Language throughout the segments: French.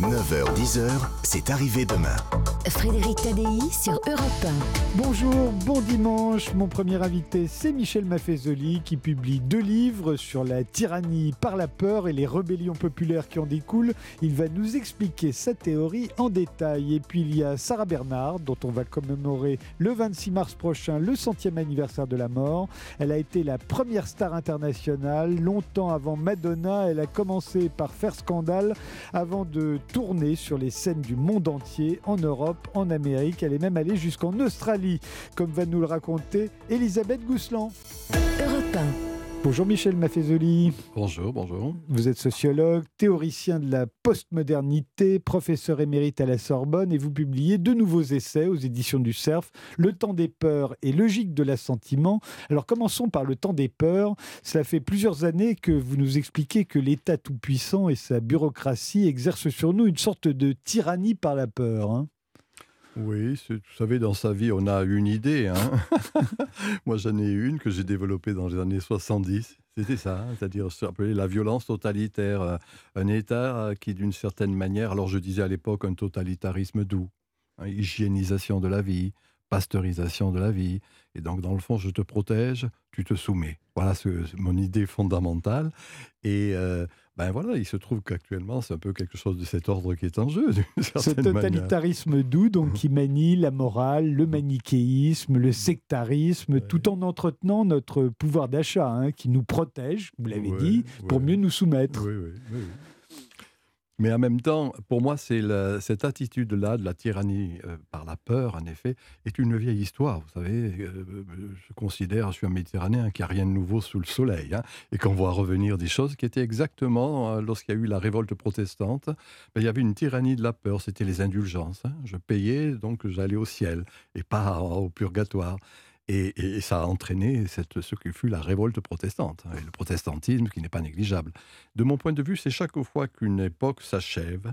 9h-10h, c'est arrivé demain. Frédéric Tadei sur Europe 1. Bonjour, bon dimanche. Mon premier invité, c'est Michel Maffezoli qui publie deux livres sur la tyrannie par la peur et les rébellions populaires qui en découlent. Il va nous expliquer sa théorie en détail. Et puis il y a Sarah Bernard, dont on va commémorer le 26 mars prochain le centième anniversaire de la mort. Elle a été la première star internationale. Longtemps avant Madonna, elle a commencé par faire scandale avant de tournée sur les scènes du monde entier, en Europe, en Amérique. Elle est même allée jusqu'en Australie, comme va nous le raconter Elisabeth Gousseland. Europe 1. Bonjour Michel Maffezoli. Bonjour, bonjour. Vous êtes sociologue, théoricien de la postmodernité, professeur émérite à la Sorbonne et vous publiez deux nouveaux essais aux éditions du CERF, Le temps des peurs et Logique de l'assentiment. Alors commençons par le temps des peurs. Cela fait plusieurs années que vous nous expliquez que l'État tout-puissant et sa bureaucratie exercent sur nous une sorte de tyrannie par la peur. hein. Oui, vous savez, dans sa vie, on a une idée. hein. Moi, j'en ai une que j'ai développée dans les années 70. C'était ça, hein, c'est-à-dire la violence totalitaire. euh, Un État euh, qui, d'une certaine manière, alors je disais à l'époque un totalitarisme doux, hein, hygiénisation de la vie, pasteurisation de la vie. Et donc, dans le fond, je te protège, tu te soumets. Voilà ce- mon idée fondamentale. Et euh, ben voilà, il se trouve qu'actuellement, c'est un peu quelque chose de cet ordre qui est en jeu, Ce manière. totalitarisme doux, donc qui manie la morale, le manichéisme, le sectarisme, Ouais. tout en entretenant notre pouvoir d'achat, hein, qui nous protège, vous l'avez Ouais, dit, pour mieux nous soumettre. Oui, oui, oui. Mais en même temps, pour moi, cette attitude-là de la tyrannie euh, par la peur, en effet, est une vieille histoire. Vous savez, euh, je considère, je suis un Méditerranéen, qu'il n'y a rien de nouveau sous le soleil, hein, et qu'on voit revenir des choses qui étaient exactement, euh, lorsqu'il y a eu la révolte protestante, ben, il y avait une tyrannie de la peur, c'était les indulgences. hein. Je payais, donc j'allais au ciel, et pas au purgatoire. Et, ça a entraîné ce qui fut la révolte protestante, hein, et le protestantisme qui n'est pas négligeable. De mon point de vue, c'est chaque fois qu'une époque s'achève,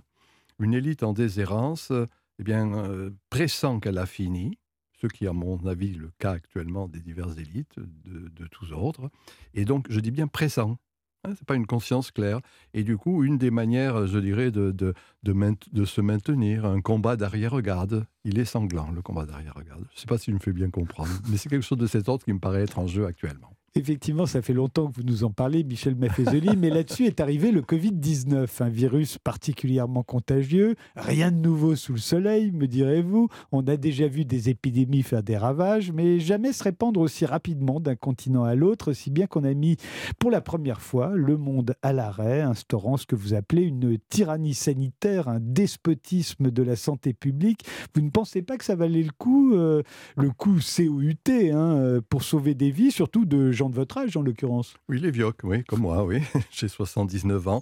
une élite en déshérence eh bien, euh, pressent qu'elle a fini, ce qui est à mon avis le cas actuellement des diverses élites de, de tous ordres, et donc je dis bien pressant. Ce n'est pas une conscience claire. Et du coup, une des manières, je dirais, de se maintenir, un combat d'arrière-garde, il est sanglant, le combat d'arrière-garde. Je ne sais pas si je me fais bien comprendre, mais c'est quelque chose de cet ordre qui me paraît être en jeu actuellement. Effectivement, ça fait longtemps que vous nous en parlez, Michel Maffezoli, mais là-dessus est arrivé le Covid-19, un virus particulièrement contagieux. Rien de nouveau sous le soleil, me direz-vous. On a déjà vu des épidémies faire des ravages, mais jamais se répandre aussi rapidement d'un continent à l'autre, si bien qu'on a mis pour la première fois le monde à l'arrêt, instaurant ce que vous appelez une tyrannie sanitaire, un despotisme de la santé publique. Vous ne pensez pas que ça valait le coup, euh, le coup COUT, hein, euh, pour sauver des vies, surtout de gens de votre âge en l'occurrence Oui, les vioques, oui, comme moi, oui. J'ai 79 ans.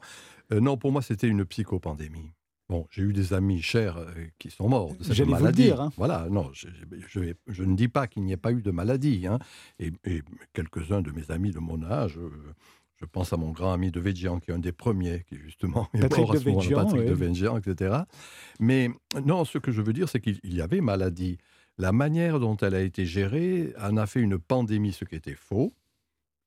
Euh, non, pour moi, c'était une psychopandémie. Bon, j'ai eu des amis chers euh, qui sont morts de cette J'allais vous le maladie. dire, hein. Voilà, non, je, je- je- je ne dis pas qu'il n'y ait pas eu de maladie. hein. Et, et quelques-uns de mes amis de mon âge, euh, je pense à mon grand ami de Végian, qui est un des premiers, qui justement est Patrick mort à ce Devedjian, Patrick oui. de Végian, etc. Mais non, ce que je veux dire, c'est qu'il il y avait maladie. La manière dont elle a été gérée en a fait une pandémie, ce qui était faux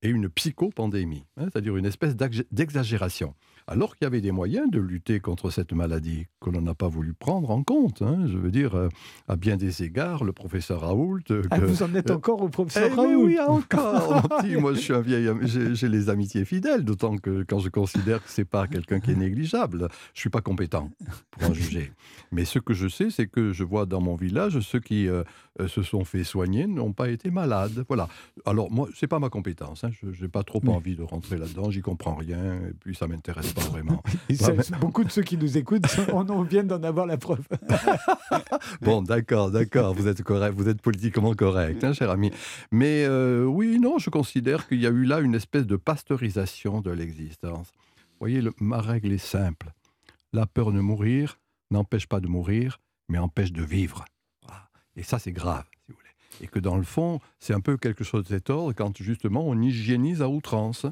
et une psychopandémie, hein, c'est-à-dire une espèce d'ex- d'exagération. Alors qu'il y avait des moyens de lutter contre cette maladie que l'on n'a pas voulu prendre en compte. hein. Je veux dire, euh, à bien des égards, le professeur Raoult... euh, Ah, que- Vous en êtes euh, encore au professeur eh, Raoult oui, encore. Moi, je suis un vieil... J'ai les amitiés fidèles, d'autant que quand je considère que c'est pas quelqu'un qui est négligeable, je suis pas compétent pour en juger. Mais ce que je sais, c'est que je vois dans mon village, ceux qui euh, se sont fait soigner n'ont pas été malades. Voilà. Alors, moi, c'est pas ma compétence. hein. Je n'ai pas trop Oui. envie de rentrer là-dedans. J'y comprends rien. Et puis, ça m'intéresse pas vraiment. Beaucoup de ceux qui nous écoutent on en viennent d'en avoir la preuve. Bon, d'accord, d'accord, vous êtes correct, vous êtes politiquement correct, hein, cher ami. Mais euh, oui, non, je considère qu'il y a eu là une espèce de pasteurisation de l'existence. Vous voyez, le- ma règle est simple. La peur de mourir n'empêche pas de mourir, mais empêche de vivre. Et ça, c'est grave, si vous voulez. Et que dans le fond, c'est un peu quelque chose de cet ordre quand justement on hygiénise à outrance.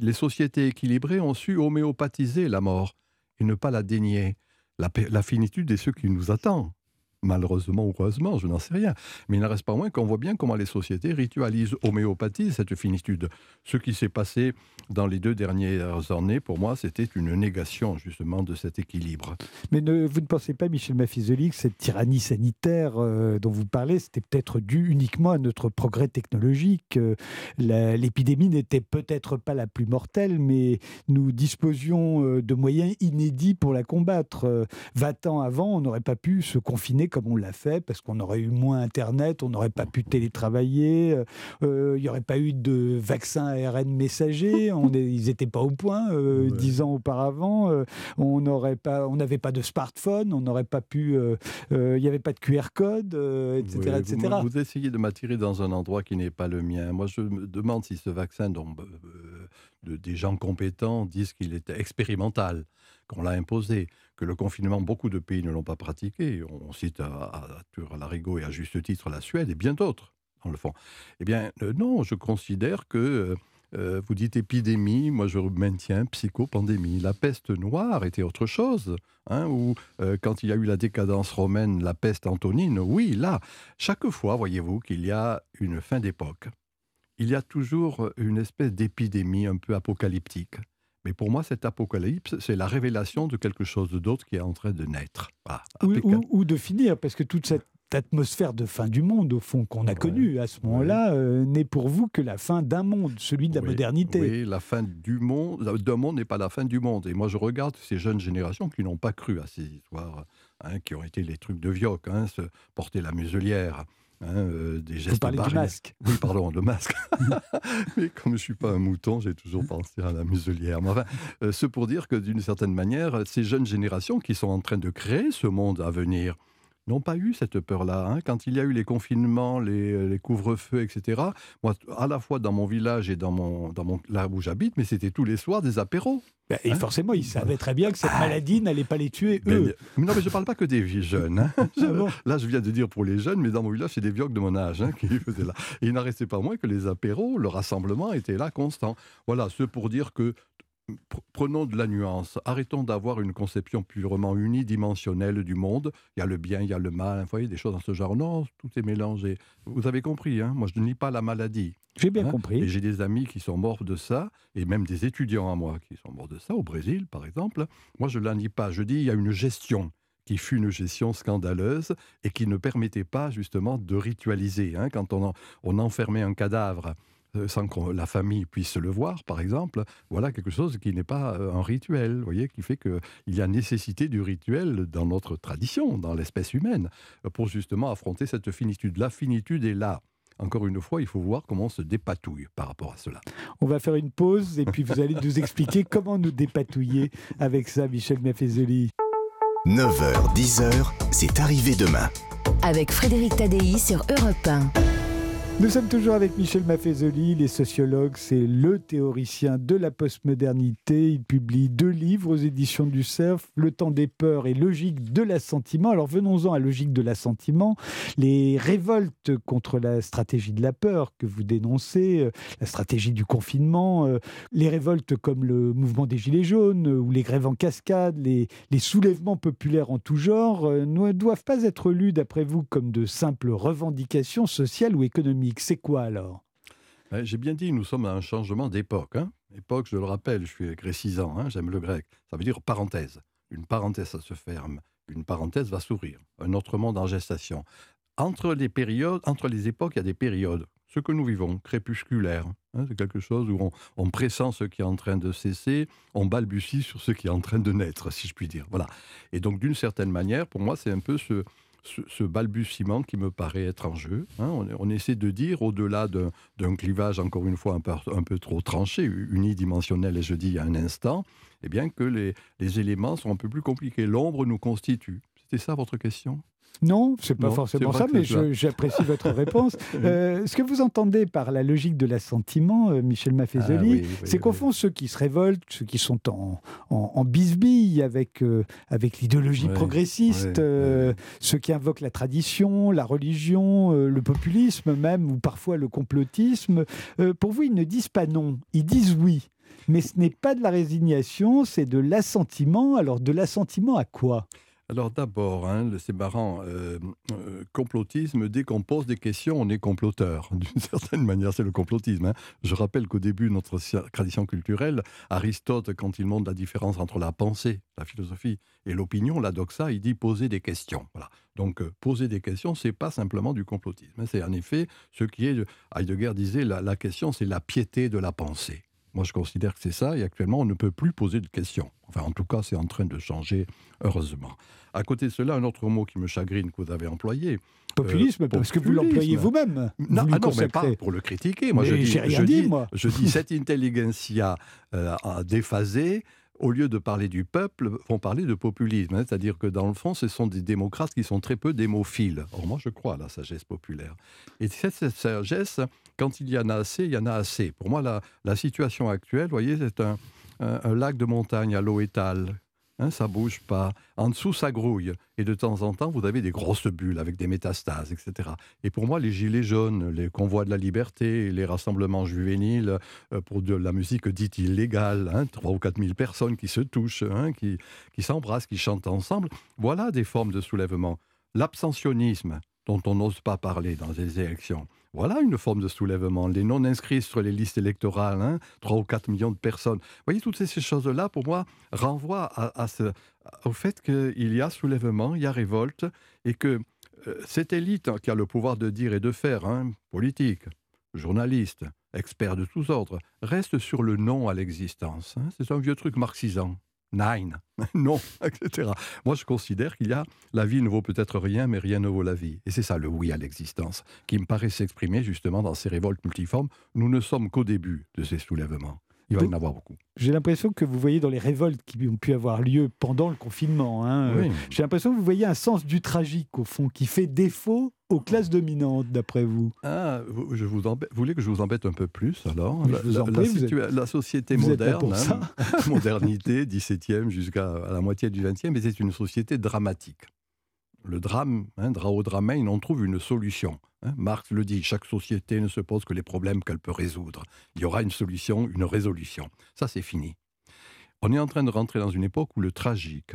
Les sociétés équilibrées ont su homéopathiser la mort et ne pas la dénier. La finitude est ce qui nous attend. Malheureusement ou heureusement, je n'en sais rien. Mais il n'en reste pas moins qu'on voit bien comment les sociétés ritualisent homéopathie, cette finitude. Ce qui s'est passé dans les deux dernières années, pour moi, c'était une négation justement de cet équilibre. Mais vous ne pensez pas, Michel Maffizoli, que cette tyrannie sanitaire euh, dont vous parlez, c'était peut-être dû uniquement à notre progrès technologique euh, L'épidémie n'était peut-être pas la plus mortelle, mais nous disposions euh, de moyens inédits pour la combattre. 20 ans avant, on n'aurait pas pu se confiner comme on l'a fait, parce qu'on aurait eu moins Internet, on n'aurait pas pu télétravailler, il n'y aurait pas eu de vaccin ARN messager, on ils n'étaient pas au point dix ans auparavant, on n'aurait pas, on n'avait pas de smartphone, on n'aurait pas pu, il n'y avait pas de QR code, etc., etc. Vous, vous, essayez de m'attirer dans un endroit qui n'est pas le mien. Moi, je me demande si ce vaccin, dont de, des gens compétents disent qu'il est expérimental, qu'on l'a imposé, que le confinement, beaucoup de pays ne l'ont pas pratiqué. On cite à, à, à et à juste titre la Suède et bien d'autres, dans le fond. Eh bien, euh, non, je considère que euh, euh, vous dites épidémie, moi je maintiens psychopandémie. La peste noire était autre chose. Hein, ou quand il y a eu la décadence romaine, la peste antonine, oui, là, chaque fois, voyez-vous, qu'il y a une fin d'époque, il y a toujours une espèce d'épidémie un peu apocalyptique. Mais pour moi, cet apocalypse, c'est la révélation de quelque chose d'autre qui est en train de naître. ou, de finir, parce que toute cette atmosphère de fin du monde, au fond, qu'on a connue à ce moment-là, euh, n'est pour vous que la fin d'un monde, celui de la modernité. Oui, la fin du monde, d'un monde n'est pas la fin du monde. Et moi, je regarde ces jeunes générations qui n'ont pas cru à ces histoires, hein, qui ont été les trucs de Vioc, hein, se porter la muselière. Hein, euh, des gestes Vous du masque. Oui, pardon, le masque. Mais comme je ne suis pas un mouton, j'ai toujours pensé à la muselière. Mais enfin, euh, ce pour dire que d'une certaine manière, ces jeunes générations qui sont en train de créer ce monde à venir, n'ont pas eu cette peur-là. Hein. Quand il y a eu les confinements, les, les couvre-feux, etc., moi, à la fois dans mon village et dans mon, dans mon, là où j'habite, mais c'était tous les soirs des apéros. Ben, et hein forcément, ils savaient très bien que cette ah. maladie n'allait pas les tuer, ben, eux. non, mais je ne parle pas que des jeunes. Hein. Ah là, je viens de dire pour les jeunes, mais dans mon village, c'est des vieux de mon âge qui faisaient là. Et il n'en restait pas moins que les apéros, le rassemblement était là constant. Voilà, ce pour dire que prenons de la nuance. Arrêtons d'avoir une conception purement unidimensionnelle du monde. Il y a le bien, il y a le mal, vous voyez, des choses dans ce genre. Non, tout est mélangé. Vous avez compris, hein moi je ne nie pas la maladie. J'ai bien hein compris. Et j'ai des amis qui sont morts de ça, et même des étudiants à moi qui sont morts de ça, au Brésil par exemple. Moi je ne la nie pas. Je dis il y a une gestion qui fut une gestion scandaleuse et qui ne permettait pas justement de ritualiser. Hein. Quand on, on enfermait un cadavre sans que la famille puisse le voir, par exemple, voilà quelque chose qui n'est pas euh, un rituel, vous voyez, qui fait qu'il y a nécessité du rituel dans notre tradition, dans l'espèce humaine, pour justement affronter cette finitude. La finitude est là. Encore une fois, il faut voir comment on se dépatouille par rapport à cela. On va faire une pause et puis vous allez nous expliquer comment nous dépatouiller avec ça, Michel Maffezoli. 9h, 10h, c'est arrivé demain. Avec Frédéric Tadei sur Europe 1. Nous sommes toujours avec Michel Maffezoli, les sociologues, c'est le théoricien de la postmodernité. Il publie deux livres aux éditions du Cerf, Le temps des peurs et Logique de l'assentiment. Alors venons-en à Logique de l'assentiment. Les révoltes contre la stratégie de la peur que vous dénoncez, euh, la stratégie du confinement, euh, les révoltes comme le mouvement des Gilets jaunes ou les grèves en cascade, les, les soulèvements populaires en tout genre, euh, ne doivent pas être lus, d'après vous, comme de simples revendications sociales ou économiques c'est quoi alors? J'ai bien dit, nous sommes à un changement d'époque. Hein. Époque, je le rappelle, je suis grécisant, hein, j'aime le grec. Ça veut dire parenthèse. Une parenthèse, ça se ferme. Une parenthèse va s'ouvrir. Un autre monde en gestation. Entre les périodes, entre les époques, il y a des périodes. Ce que nous vivons, crépusculaire, hein, c'est quelque chose où on, on, pressent ce qui est en train de cesser, on balbutie sur ce qui est en train de naître, si je puis dire. Voilà. Et donc, d'une certaine manière, pour moi, c'est un peu ce, ce, balbutiement qui me paraît être en jeu. Hein. On, essaie de dire, au-delà d'un clivage, encore une fois, un peu, trop tranché, unidimensionnel, et je dis il y a un instant, eh bien que les, les éléments sont un peu plus compliqués. L'ombre nous constitue. C'était ça votre question? Non, c'est pas forcément ça, mais j'apprécie votre réponse. Euh, ce que vous entendez par la logique de l'assentiment, euh, Michel Maffezoli, ah c'est qu'au fond, ceux qui se révoltent, ceux qui sont en, en, bisbille avec, euh, avec l'idéologie progressiste, ceux qui invoquent la tradition, la religion, le populisme même, ou parfois le complotisme, pour vous, ils ne disent pas non, ils disent oui. Mais ce n'est pas de la résignation, c'est de l'assentiment. Alors, de l'assentiment à quoi? Alors d'abord, hein, c'est marrant, euh, euh, complotisme, dès qu'on pose des questions, on est comploteur. D'une certaine manière, c'est le complotisme. hein. Je rappelle qu'au début de notre tradition culturelle, Aristote, quand il montre la différence entre la pensée, la philosophie et l'opinion, la doxa, il dit poser des questions. Voilà. Donc euh, poser des questions, c'est pas simplement du complotisme. hein. C'est en effet ce qui est, Heidegger disait, la question, c'est la piété de la pensée. Moi, je considère que c'est ça, et actuellement, on ne peut plus poser de questions. Enfin, en tout cas, c'est en train de changer, heureusement. À côté de cela, un autre mot qui me chagrine que vous avez employé. Populisme, parce que vous l'employez vous-même. Non, vous ah non, mais pas pour le critiquer. Moi, je Mais dis, j'ai rien je dit, dis- moi. je dis cette intelligentsia euh, a déphasé. Au lieu de parler du peuple, vont parler de populisme. hein. C'est-à-dire que dans le fond, ce sont des démocrates qui sont très peu démophiles. Or, moi, je crois à la sagesse populaire. Et cette, cette sagesse, quand il y en a assez, il y en a assez. Pour moi, la, la situation actuelle, vous voyez, c'est un, un- un lac de montagne à l'eau étale. Hein, ça bouge pas. En dessous, ça grouille. Et de temps en temps, vous avez des grosses bulles avec des métastases, etc. Et pour moi, les gilets jaunes, les convois de la liberté, les rassemblements juvéniles euh, pour de la musique dite illégale, hein, 3 ou 4 000 personnes qui se touchent, hein, qui, s'embrassent, qui chantent ensemble, voilà des formes de soulèvement. L'abstentionnisme, dont on n'ose pas parler dans les élections, voilà une forme de soulèvement. Les non-inscrits sur les listes électorales, hein, 3 ou 4 millions de personnes. Vous voyez, toutes ces choses-là, pour moi, renvoient au fait qu'il y a soulèvement, il y a révolte, et que euh, cette élite qui a le pouvoir de dire et de faire, hein, politique, journaliste, expert de tous ordres, reste sur le non à l'existence. hein. C'est un vieux truc marxisant. Nine, non, etc. Moi, je considère qu'il y a la vie ne vaut peut-être rien, mais rien ne vaut la vie. Et c'est ça le oui à l'existence, qui me paraît s'exprimer justement dans ces révoltes multiformes. Nous ne sommes qu'au début de ces soulèvements. Il va y en avoir beaucoup. J'ai l'impression que vous voyez dans les révoltes qui ont pu avoir lieu pendant le confinement, hein, euh, j'ai l'impression que vous voyez un sens du tragique, au fond, qui fait défaut aux classes dominantes, d'après vous. Ah, vous, je vous, embête- vous voulez que je vous embête un peu plus alors? La, société moderne, hein, modernité, 17e jusqu'à à la moitié du 20e, mais c'est une société dramatique. Le drame, hein, draodramein, on trouve une solution. hein. Marx le dit, chaque société ne se pose que les problèmes qu'elle peut résoudre. Il y aura une solution, une résolution. Ça, c'est fini. On est en train de rentrer dans une époque où le tragique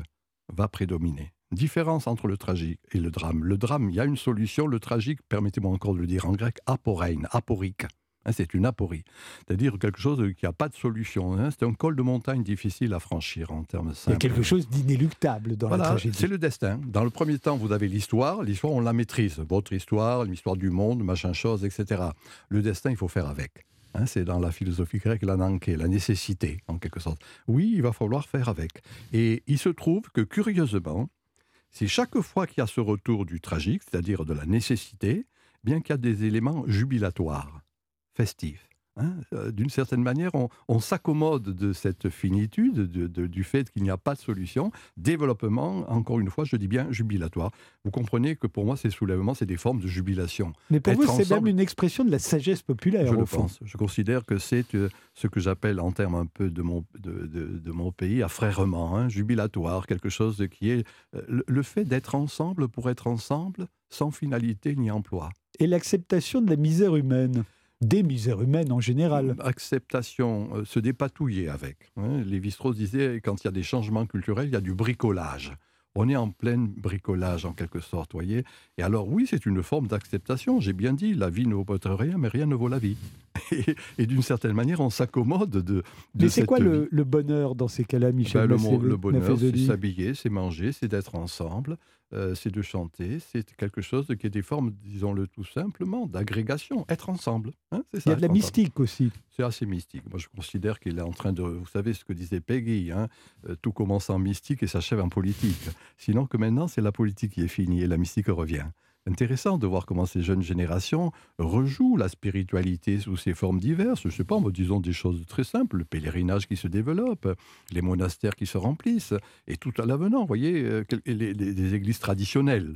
va prédominer. Différence entre le tragique et le drame. Le drame, il y a une solution. Le tragique, permettez-moi encore de le dire en grec, aporein, aporique. Hein, c'est une aporie. C'est-à-dire quelque chose qui n'a pas de solution. hein. C'est un col de montagne difficile à franchir en termes Il y a simples. quelque chose d'inéluctable dans la tragédie. c'est le destin. Dans le premier temps, vous avez l'histoire. L'histoire, on la maîtrise. Votre histoire, l'histoire du monde, machin chose, etc. Le destin, il faut faire avec. Hein, c'est dans la philosophie grecque l'ananké, la nécessité, en quelque sorte. Oui, il va falloir faire avec. Et il se trouve que, curieusement, c'est chaque fois qu'il y a ce retour du tragique, c'est-à-dire de la nécessité, bien qu'il y a des éléments jubilatoires, festifs. hein. Euh, D'une certaine manière, on, on s'accommode de cette finitude, de- de- du fait qu'il n'y a pas de solution. Développement, encore une fois, je dis bien jubilatoire. Vous comprenez que pour moi, ces soulèvements, c'est des formes de jubilation. Mais pour être vous, c'est même une expression de la sagesse populaire, Je le fond. pense. Je considère que c'est euh, ce que j'appelle en termes un peu de mon, de, de- mon pays, affrèrement, hein, jubilatoire, quelque chose de qui est euh, le, le fait d'être ensemble pour être ensemble, sans finalité ni emploi. Et l'acceptation de la misère humaine, des misères humaines en général. Acceptation, euh, se dépatouiller avec. hein. Lévi-Strauss disait quand il y a des changements culturels, il y a du bricolage. On est en plein bricolage en quelque sorte, voyez. Et alors oui, c'est une forme d'acceptation. J'ai bien dit, la vie ne vaut rien, mais rien ne vaut la vie. Et, et d'une certaine manière, on s'accommode de. de Mais c'est quoi le, le bonheur dans ces cas-là, Michel Ben, le, le bonheur, c'est s'habiller, c'est manger, c'est d'être ensemble, euh, c'est de chanter, c'est quelque chose qui est des formes, disons-le tout simplement, d'agrégation, être ensemble. hein, c'est Il y a de la ensemble. mystique aussi. C'est assez mystique. Moi, je considère qu'il est en train de. Vous savez ce que disait Peggy, hein, euh, tout commence en mystique et s'achève en politique. Sinon que maintenant, c'est la politique qui est finie et la mystique revient. Intéressant de voir comment ces jeunes générations rejouent la spiritualité sous ses formes diverses. Je sais pas, disons des choses très simples, le pèlerinage qui se développe, les monastères qui se remplissent, et tout à l'avenant, vous voyez, euh, les églises traditionnelles.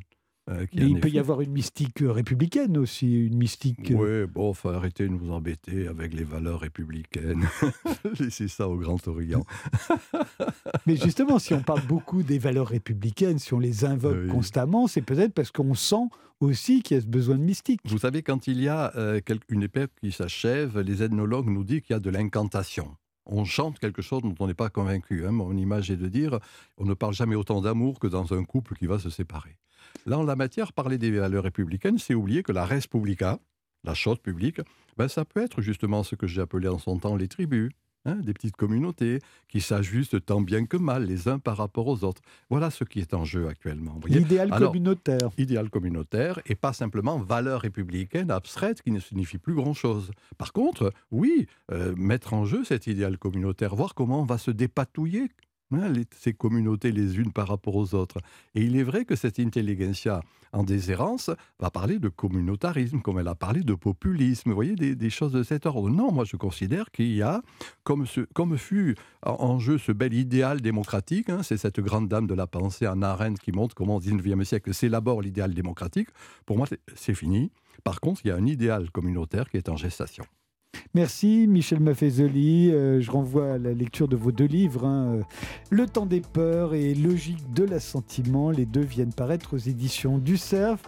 Euh, Mais il peut y avoir une mystique euh, républicaine aussi, une mystique. euh, oui, bon, faut arrêter de nous embêter avec les valeurs républicaines. Laissez ça au Grand Orient. Mais justement, si on parle beaucoup des valeurs républicaines, si on les invoque Oui. constamment, c'est peut-être parce qu'on sent aussi qu'il y a ce besoin de mystique. Vous savez, quand il y a euh, une époque qui s'achève, les ethnologues nous disent qu'il y a de l'incantation. on chante quelque chose dont on n'est pas convaincu. Hein. Mon image est de dire, on ne parle jamais autant d'amour que dans un couple qui va se séparer. Là, en la matière, parler des valeurs républicaines, c'est oublier que la res publica, la chose publique, ben, ça peut être justement ce que j'ai appelé en son temps les tribus, Hein, des petites communautés qui s'ajustent tant bien que mal les uns par rapport aux autres. Voilà ce qui est en jeu actuellement. L'idéal communautaire. Idéal communautaire et pas simplement valeur républicaine abstraite qui ne signifie plus grand-chose. Par contre, oui, euh, mettre en jeu cet idéal communautaire, voir comment on va se dépatouiller Ces communautés les unes par rapport aux autres. Et il est vrai que cette intelligentsia en déshérence va parler de communautarisme, comme elle a parlé de populisme, vous voyez, des, choses de cet ordre. Non, moi je considère qu'il y a, comme, fut en jeu ce bel idéal démocratique, hein, c'est cette grande dame de la pensée, Anna Arendt, qui montre comment au XIXe siècle s'élabore l'idéal démocratique. Pour moi, c'est fini. Par contre, il y a un idéal communautaire qui est en gestation. Merci Michel Maffezoli. Euh, je renvoie à la lecture de vos deux livres, hein. Le temps des peurs et Logique de l'assentiment. Les deux viennent paraître aux éditions du CERF.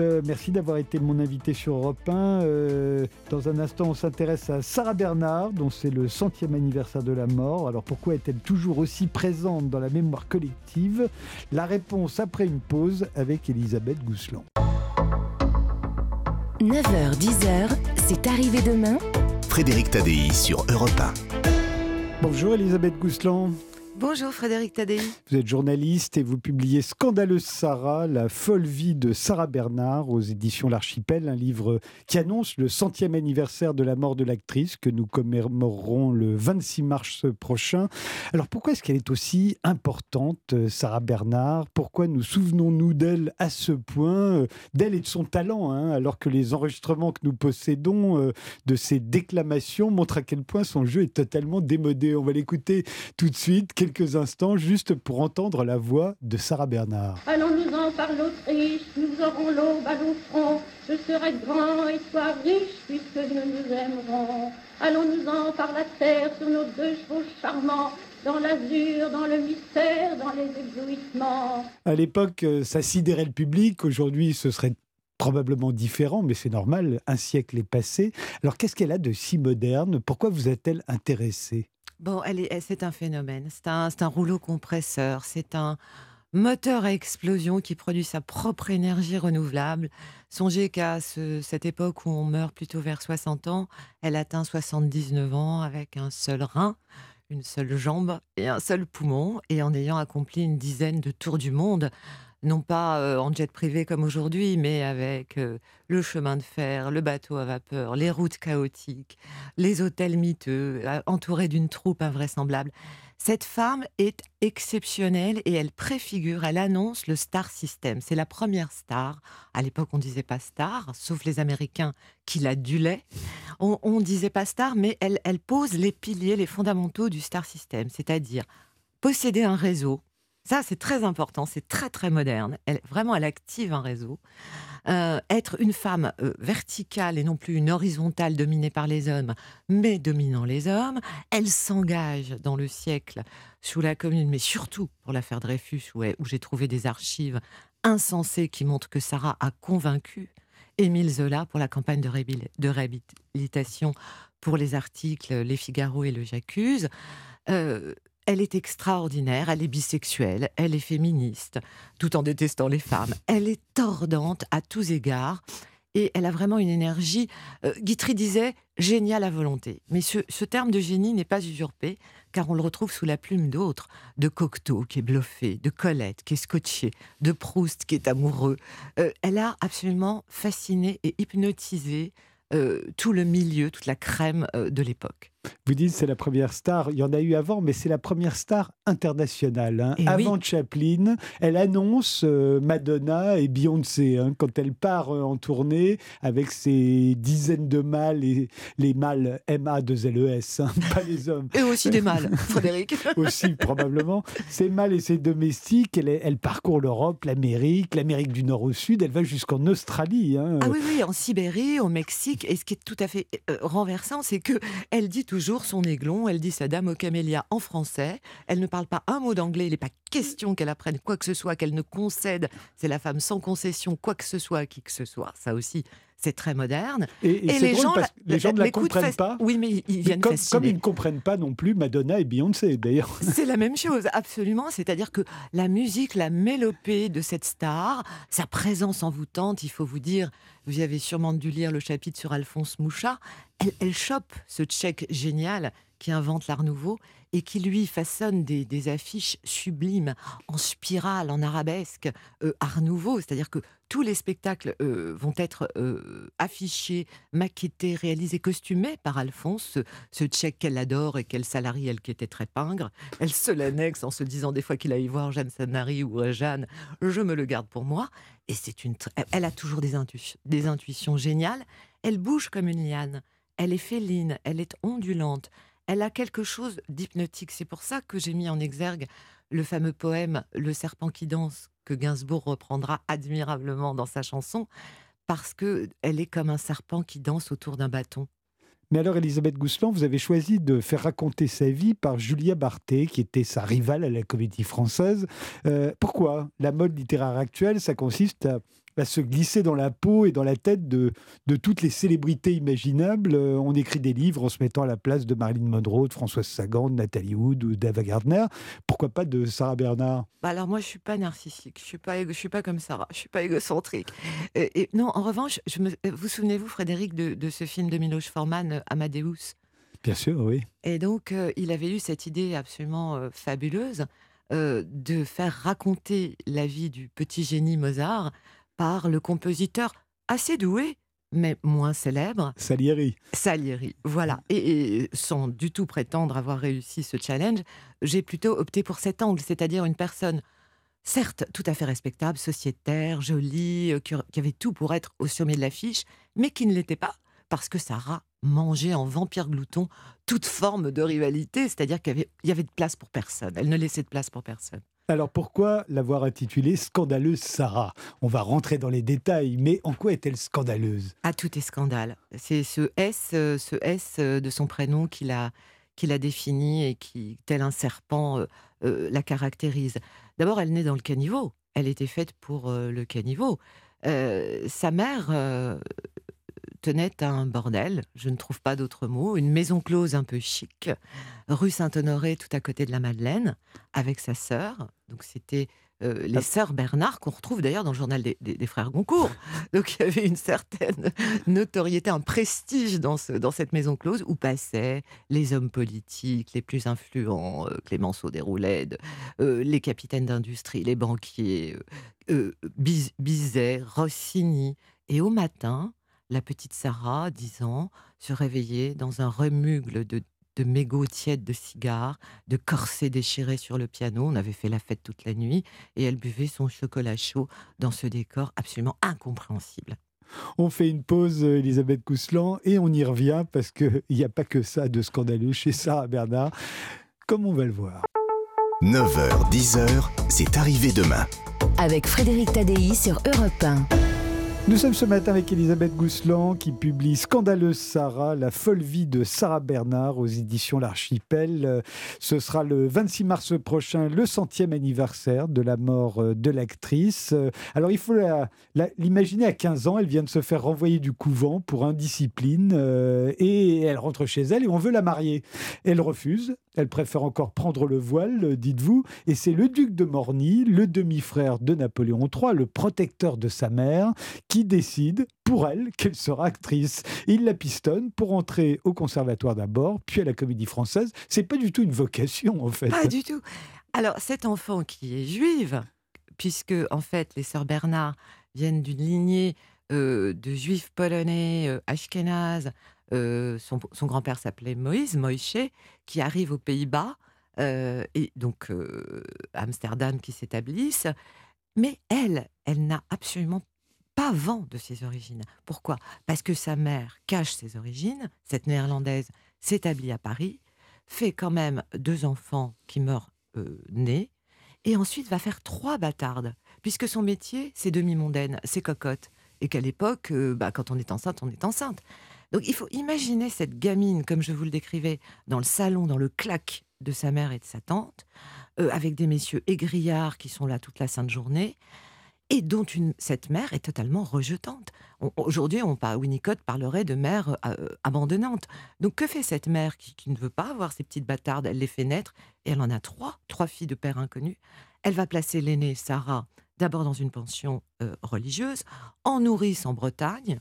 Euh, merci d'avoir été mon invité sur Europe 1. Euh, dans un instant, on s'intéresse à Sarah Bernard, dont c'est le centième anniversaire de la mort. Alors pourquoi est-elle toujours aussi présente dans la mémoire collective? La réponse après une pause avec Elisabeth Gousselin. 9h, 10h, c'est arrivé demain Frédéric Tadei sur Europe 1. Bonjour Elisabeth Gousseland. Bonjour Frédéric Tadei. Vous êtes journaliste et vous publiez Scandaleuse Sarah, la folle vie de Sarah Bernard aux éditions L'Archipel, un livre qui annonce le centième anniversaire de la mort de l'actrice que nous commémorerons le 26 mars prochain. Alors pourquoi est-ce qu'elle est aussi importante, Sarah Bernard Pourquoi nous souvenons-nous d'elle à ce point, d'elle et de son talent, hein, alors que les enregistrements que nous possédons euh, de ses déclamations montrent à quel point son jeu est totalement démodé On va l'écouter tout de suite quelques instants juste pour entendre la voix de Sarah Bernard. Allons-nous-en par l'Autriche, nous aurons l'aube à nos fronts. Je serai grand et toi riche puisque nous nous aimerons. Allons-nous-en par la terre sur nos deux chevaux charmants dans l'azur, dans le mystère, dans les éblouissements. À l'époque, euh, ça sidérait le public. Aujourd'hui, ce serait probablement différent, mais c'est normal, un siècle est passé. Alors qu'est-ce qu'elle a de si moderne? Pourquoi vous a-t-elle intéressée? Bon, elle c'est un phénomène. C'est un, un rouleau compresseur. C'est un moteur à explosion qui produit sa propre énergie renouvelable. Songez qu'à cette époque où on meurt plutôt vers 60 ans, elle atteint 79 ans avec un seul rein, une seule jambe et un seul poumon, et en ayant accompli une dizaine de tours du monde non pas en jet privé comme aujourd'hui, mais avec le chemin de fer, le bateau à vapeur, les routes chaotiques, les hôtels miteux, entourés d'une troupe invraisemblable. Cette femme est exceptionnelle et elle préfigure, elle annonce le star system. C'est la première star. À l'époque, on ne disait pas star, sauf les Américains qui l'adulaient. On ne disait pas star, mais elle, elle pose les piliers, les fondamentaux du star system, c'est-à-dire posséder un réseau, ça, c'est très important, c'est très très moderne. Elle, vraiment, elle active un réseau. Euh, être une femme euh, verticale et non plus une horizontale dominée par les hommes, mais dominant les hommes. Elle s'engage dans le siècle sous la commune, mais surtout pour l'affaire Dreyfus, où, j'ai trouvé des archives insensées qui montrent que Sarah a convaincu Émile Zola pour la campagne de, réhabilitation pour les articles Les Figaro et le J'accuse. Euh, elle est extraordinaire, elle est bisexuelle, elle est féministe, tout en détestant les femmes. Elle est tordante à tous égards et elle a vraiment une énergie. Euh, Guitry disait génial à volonté. Mais ce, terme de génie n'est pas usurpé, car on le retrouve sous la plume d'autres, de Cocteau qui est bluffé, de Colette qui est scotché, de Proust qui est amoureux. Euh, elle a absolument fasciné et hypnotisé euh, tout le milieu, toute la crème de l'époque. Vous dites c'est la première star, il y en a eu avant, mais c'est la première star internationale. Hein. Eh avant Chaplin, elle annonce euh, Madonna et Beyoncé hein, quand elle part euh, en tournée avec ses dizaines de mâles, et les mâles M-A-2-L-E-S, hein, pas les hommes. Et aussi des mâles, Frédéric. aussi, probablement. Ces mâles et ses domestiques, elle, elle parcourt l'Europe, l'Amérique, l'Amérique du Nord au Sud, elle va jusqu'en Australie. Ah oui, oui, en Sibérie, au Mexique. Et ce qui est tout à fait euh, renversant, c'est que elle dit toujours son aiglon, elle dit sa dame aux camélias en français, elle ne parle pas un mot d'anglais, il n'est pas question qu'elle apprenne quoi que ce soit, qu'elle ne concède, c'est la femme sans concession, quoi que ce soit qui que ce soit. Ça aussi, c'est très moderne. Et, les drôle gens parce que les gens ne la comprennent pas. Oui, mais ils- Mais viennent comme, comme ils ne comprennent pas non plus Madonna et Beyoncé, d'ailleurs. C'est la même chose, absolument. C'est-à-dire que la musique, la mélopée de cette star, sa présence envoûtante, il faut vous dire, vous avez sûrement dû lire le chapitre sur Alphonse Mouchat, elle, elle chope ce tchèque génial qui invente l'art nouveau et qui lui façonne des, affiches sublimes en spirale, en arabesque, euh, art nouveau. C'est-à-dire que tous les spectacles euh, vont être euh, affichés, maquettés, réalisés, costumés par Alphonse, ce, tchèque qu'elle adore et qu'elle salarie, elle qui était très pingre. Elle se l'annexe en se disant des fois qu'il aille voir Jeanne Sanary ou Jeanne, je me le garde pour moi. Et c'est une, elle a toujours des, des intuitions géniales. Elle bouge comme une liane. Elle est féline, elle est ondulante. Elle a quelque chose d'hypnotique. C'est pour ça que j'ai mis en exergue le fameux poème Le serpent qui danse que Gainsbourg reprendra admirablement dans sa chanson parce que elle est comme un serpent qui danse autour d'un bâton. Mais alors, Elisabeth Gousseland, vous avez choisi de faire raconter sa vie par Julia Barthé, qui était sa rivale à la comédie française. Euh, pourquoi? La mode littéraire actuelle, ça consiste à, à se glisser dans la peau et dans la tête de, de toutes les célébrités imaginables. Euh, on écrit des livres en se mettant à la place de Marilyn Monroe, de Françoise Sagan, de Nathalie Wood ou d'Ava Gardner. Pourquoi pas de Sarah Bernard Bah alors moi je suis pas narcissique, je suis pas égo- je suis pas comme Sarah, je suis pas égocentrique. Et, et non, en revanche, je me, vous souvenez-vous Frédéric de, de ce film de Miloš Forman, euh, Amadeus? Bien sûr, oui. Et donc, euh, il avait eu cette idée absolument euh, fabuleuse euh, de faire raconter la vie du petit génie Mozart par le compositeur assez doué, mais moins célèbre, Salieri. Salieri. Voilà. Et, et sans du tout prétendre avoir réussi ce challenge, j'ai plutôt opté pour cet angle, c'est-à-dire une personne, certes, tout à fait respectable, sociétaire, jolie, euh, qui, avait tout pour être au sommet de l'affiche, mais qui ne l'était pas parce que Sarah mangeait en vampire glouton toute forme de rivalité, c'est-à-dire qu'il y avait de place pour personne. Elle ne laissait de place pour personne. Alors pourquoi l'avoir intitulée Scandaleuse Sarah? On va rentrer dans les détails, mais en quoi est-elle scandaleuse? Ah, tout est scandale. C'est ce S, euh, ce S euh, de son prénom qui l'a, qui l'a défini et qui, tel un serpent, euh, la caractérise. D'abord, elle naît dans le caniveau. Elle était faite pour le caniveau. Sa mère tenait un bordel, je ne trouve pas d'autre mot, une maison close un peu chic, rue Saint-Honoré, tout à côté de la Madeleine, avec sa sœur. Donc c'était euh, les sœurs Bernard, qu'on retrouve d'ailleurs dans le journal des, des- des frères Goncourt. Donc il y avait une certaine notoriété, un prestige dans, ce- dans cette maison close où passaient les hommes politiques les plus influents, euh, Clémenceau Desrouledes, euh, les capitaines d'industrie, les banquiers, euh, Biz- Bizet, Rossini. Et au matin, la petite Sarah, 10 ans, se réveillait dans un remugle de, de mégots tièdes de cigares, de corsets déchirés sur le piano. On avait fait la fête toute la nuit et elle buvait son chocolat chaud dans ce décor absolument incompréhensible. On fait une pause, euh, Elisabeth Cousselan, et on y revient parce qu'il n'y a pas que ça de scandaleux chez Sarah Bernard, comme on va le voir. 9h, 10h, c'est arrivé demain. Avec Frédéric Tadei sur Europe 1. Nous sommes ce matin avec Elisabeth Gousselan qui publie Scandaleuse Sarah, la folle vie de Sarah Bernard aux éditions L'Archipel. Ce sera le 26 mars prochain, le centième anniversaire de la mort euh, de l'actrice. Euh, Alors il faut l'imaginer à 15 ans, elle vient de se faire renvoyer du couvent pour indiscipline euh, et elle rentre chez elle et on veut la marier. Elle refuse, elle préfère encore prendre le voile, dites-vous, et c'est le duc de Morny, le demi-frère de Napoléon III, le protecteur de sa mère, qui décide pour elle qu'elle sera actrice. Il la pistonne pour entrer au conservatoire d'abord, puis à la comédie française. C'est pas du tout une vocation en fait. Pas du tout. Alors, cet enfant qui est juive, puisque en fait, les sœurs Bernard viennent d'une lignée euh, de juifs polonais, euh, ashkénazes. Euh, son, grand-père s'appelait Moïse, Moïse, qui arrive aux Pays-Bas, euh, et donc euh, Amsterdam qui s'établissent. Mais elle, elle n'a absolument pas vent de ses origines. Pourquoi? Parce que sa mère cache ses origines. Cette néerlandaise s'établit à Paris, fait quand même deux enfants qui meurent nés, et ensuite va faire trois bâtardes, puisque son métier, c'est demi-mondaine, c'est cocotte. Et qu'à l'époque, bah, quand on est enceinte, on est enceinte. Donc il faut imaginer cette gamine, comme je vous le décrivais, dans le salon, dans le claque de sa mère et de sa tante, euh, avec des messieurs égrillards qui sont là toute la sainte journée. et dont une, cette mère est totalement rejetante. Aujourd'hui, on, Winnicott parlerait de mère euh, abandonnante. Donc que fait cette mère qui, ne veut pas avoir ces petites bâtardes? Elle les fait naître, et elle en a trois, trois filles de père inconnu. Elle va placer l'aînée, Sarah, d'abord dans une pension euh, religieuse, en nourrice en Bretagne,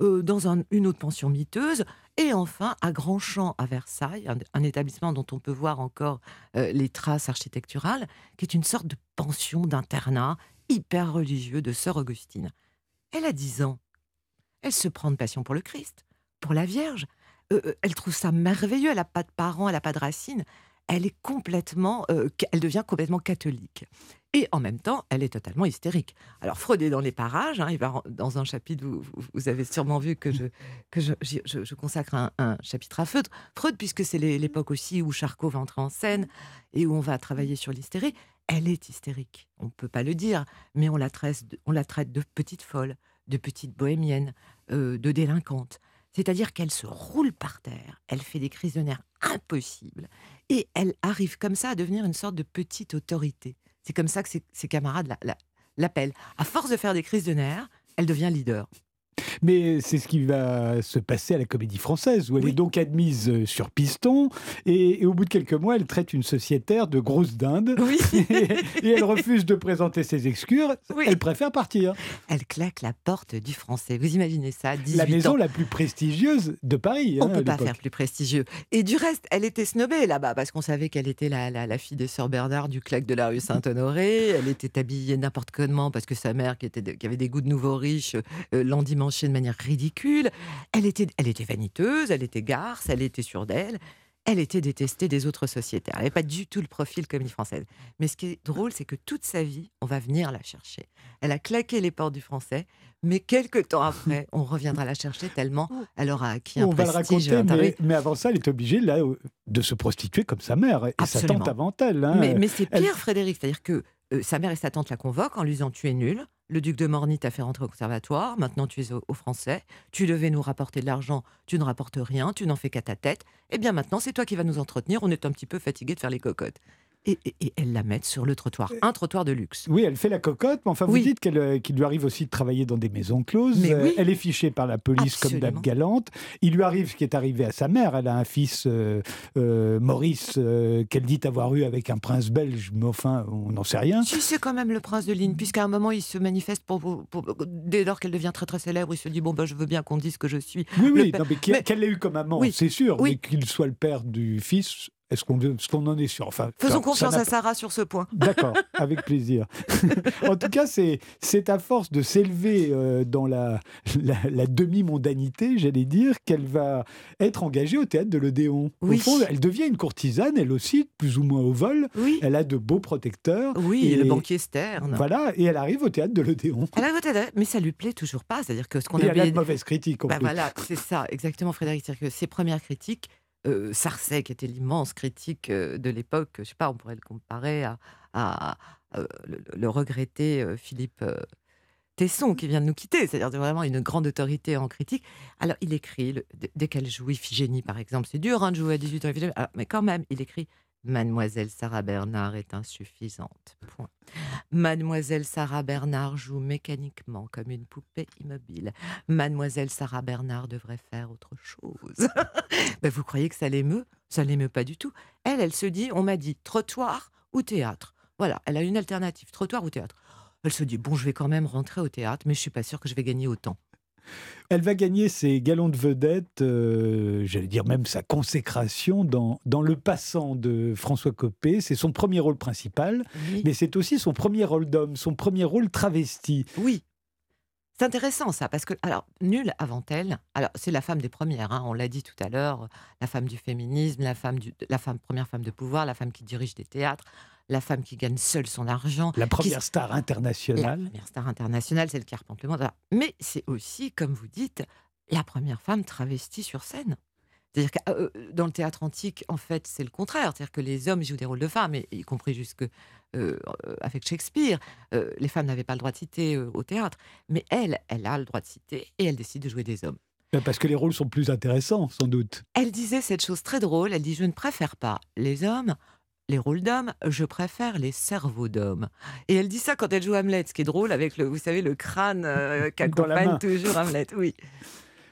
euh, dans une autre pension miteuse, et enfin à Grandchamp à Versailles, un, établissement dont on peut voir encore euh, les traces architecturales, qui est une sorte de pension d'internat hyper religieux de sœur Augustine. Elle a 10 ans. Elle se prend de passion pour le Christ, pour la Vierge. elle trouve ça merveilleux. Elle n'a pas de parents, elle n'a pas de racines. Elle est complètement, elle devient complètement catholique. Et en même temps, elle est totalement hystérique. Alors Freud est dans les parages. Hein, il va dans un chapitre, vous, avez sûrement vu que je, que je, je, consacre un, chapitre à Freud, Freud puisque c'est l'époque aussi où Charcot va entrer en scène et où on va travailler sur l'hystérie. Elle est hystérique. On ne peut pas le dire, mais on la traite, on la traite de petite folle, de petite bohémienne, euh, de délinquante. C'est-à-dire qu'elle se roule par terre, elle fait des crises de nerfs impossibles, et elle arrive comme ça à devenir une sorte de petite autorité. C'est comme ça que ses, camarades l'appellent. À force de faire des crises de nerfs, elle devient leader. Mais c'est ce qui va se passer à la Comédie Française, où elle est donc admise euh, sur piston, et, au bout de quelques mois, elle traite une sociétaire de grosse dinde, oui. et, elle refuse de présenter ses excuses, elle préfère partir. Elle claque la porte du français, vous imaginez ça La maison la plus prestigieuse de Paris. On ne hein, peut pas faire plus prestigieux. Et du reste, elle était snobée là-bas, parce qu'on savait qu'elle était la, la, fille de Sœur Bernard du claque de la rue Saint-Honoré, elle était habillée n'importe comment, parce que sa mère, qui, était qui avait des goûts de nouveaux riches, euh, de manière ridicule. Elle était, elle était vaniteuse, elle était garce, elle était sûre d'elle. Elle était détestée des autres sociétaires. Elle n'avait pas du tout le profil comédie française. Mais ce qui est drôle, c'est que toute sa vie, on va venir la chercher. Elle a claqué les portes du français, mais quelques temps après, on reviendra la chercher tellement elle aura acquis un on prestige. Va le raconter, mais, avant ça, elle est obligée là, de se prostituer comme sa mère et sa tante avant elle. Hein. Mais, c'est pire, Frédéric. C'est-à-dire que euh, sa mère et sa tante la convoquent en lui disant Tu es nul, le duc de Morny t'a fait rentrer au conservatoire, maintenant tu es au, français, tu devais nous rapporter de l'argent, tu ne rapportes rien, tu n'en fais qu'à ta tête, et eh bien maintenant c'est toi qui vas nous entretenir, on est un petit peu fatigué de faire les cocottes et, elle la met sur le trottoir, un trottoir de luxe. Oui, elle fait la cocotte, mais enfin vous dites euh, qu'il lui arrive aussi de travailler dans des maisons closes. Euh, elle est fichée par la police comme dame galante. Il lui arrive ce qui est arrivé à sa mère. Elle a un fils, euh, Maurice, qu'elle dit avoir eu avec un prince belge, mais enfin on n'en sait rien. Si c'est quand même le prince de Ligne, puisqu'à un moment il se manifeste pour, dès lors qu'elle devient très très célèbre, il se dit bon ben je veux bien qu'on dise que je suis. Oui oui, qu'elle l'ait eu comme amant, c'est sûr, mais qu'il soit le père du fils, est-ce qu'on en est sûr enfin, Faisons confiance à Sarah sur ce point. D'accord, avec plaisir. en tout cas, c'est à force de s'élever euh, dans la, la, demi-mondanité, j'allais dire, qu'elle va être engagée au théâtre de l'Odéon. Au fond, elle devient une courtisane, elle aussi, plus ou moins au vol. Oui. Elle a de beaux protecteurs. Oui, et, le banquier Stern. Voilà, et elle arrive au théâtre de l'Odéon. Elle arrive au théâtre, mais ça lui plaît toujours pas. C'est-à-dire que ce qu'on a. Elle a de mauvaises critiques. Bah voilà, c'est ça, exactement, Frédéric. C'est-à-dire que ses premières critiques, euh, Sarcey, qui était l'immense critique euh, de l'époque, je sais pas, on pourrait le comparer à, euh, le, regretté Philippe Tesson qui vient de nous quitter, c'est-à-dire vraiment une grande autorité en critique. Alors il écrit, dès qu'elle joue Iphigénie par exemple, c'est dur hein, de jouer à 18 ans Iphigénie, mais quand même, il écrit Mademoiselle Sarah Bernard est insuffisante. Mademoiselle Sarah Bernard joue mécaniquement comme une poupée immobile. Mademoiselle Sarah Bernard devrait faire autre chose. Ben, vous croyez que ça l'émeut? Ça l'émeut pas du tout. Elle, elle se dit, on m'a dit trottoir ou théâtre. Voilà, elle a une alternative, trottoir ou théâtre. Elle se dit, bon, je vais quand même rentrer au théâtre, mais je suis pas sûre que je vais gagner autant. Elle va gagner ses galons de vedette, euh, j'allais dire même sa consécration dans, dans Le Passant de François Copé. C'est son premier rôle principal, mais c'est aussi son premier rôle d'homme, son premier rôle travesti. Oui. C'est intéressant ça, parce que, alors, nulle avant elle, alors c'est la femme des premières, hein, on l'a dit tout à l'heure, la femme du féminisme, la, femme du, la femme, première femme de pouvoir, la femme qui dirige des théâtres, la femme qui gagne seule son argent. La première star internationale. La première star internationale, celle qui arpente le monde. Mais c'est aussi, comme vous dites, la première femme travestie sur scène. C'est-à-dire que euh, euh, dans le théâtre antique, en fait, c'est le contraire. C'est-à-dire que les hommes jouent des rôles de femmes, y compris jusque euh, avec Shakespeare. les femmes n'avaient pas le droit de citer au théâtre. Mais elle, elle a le droit de citer et elle décide de jouer des hommes. Parce que les rôles sont plus intéressants, sans doute. Elle disait cette chose très drôle. Elle dit Je ne préfère pas les hommes les rôles d'hommes, je préfère les cerveaux d'hommes. Et elle dit ça quand elle joue Hamlet, ce qui est drôle avec le, vous savez, le crâne euh, qu'accompagne toujours Hamlet. Oui.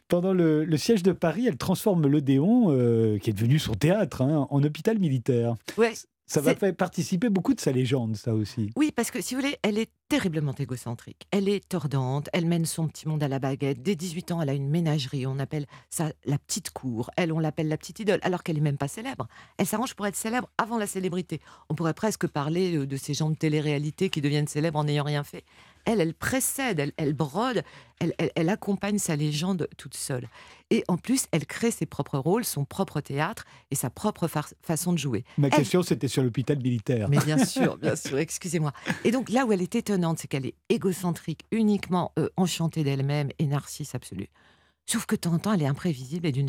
Pendant le, siège de Paris, elle transforme l'Odéon, euh, qui est devenu son théâtre, hein, en hôpital militaire. Ouais, ça va faire participer beaucoup de sa légende, ça aussi. Oui, parce que si vous voulez, elle est terriblement égocentrique. Elle est tordante, elle mène son petit monde à la baguette. Dès 18 ans, elle a une ménagerie, on appelle ça la petite cour. Elle, on l'appelle la petite idole, alors qu'elle n'est même pas célèbre. Elle s'arrange pour être célèbre avant la célébrité. On pourrait presque parler euh, de ces gens de télé-réalité qui deviennent célèbres en n'ayant rien fait. Elle, elle précède, elle, brode, elle, accompagne sa légende toute seule. Et en plus, elle crée ses propres rôles, son propre théâtre et sa propre façon de jouer. Ma question, c'était sur l'hôpital militaire. Mais bien sûr, bien sûr, excusez-moi. Et donc là où elle est étonnante, c'est qu'elle est égocentrique, uniquement euh, enchantée d'elle-même et narcisse absolue. Sauf que de temps en temps, elle est imprévisible et d'une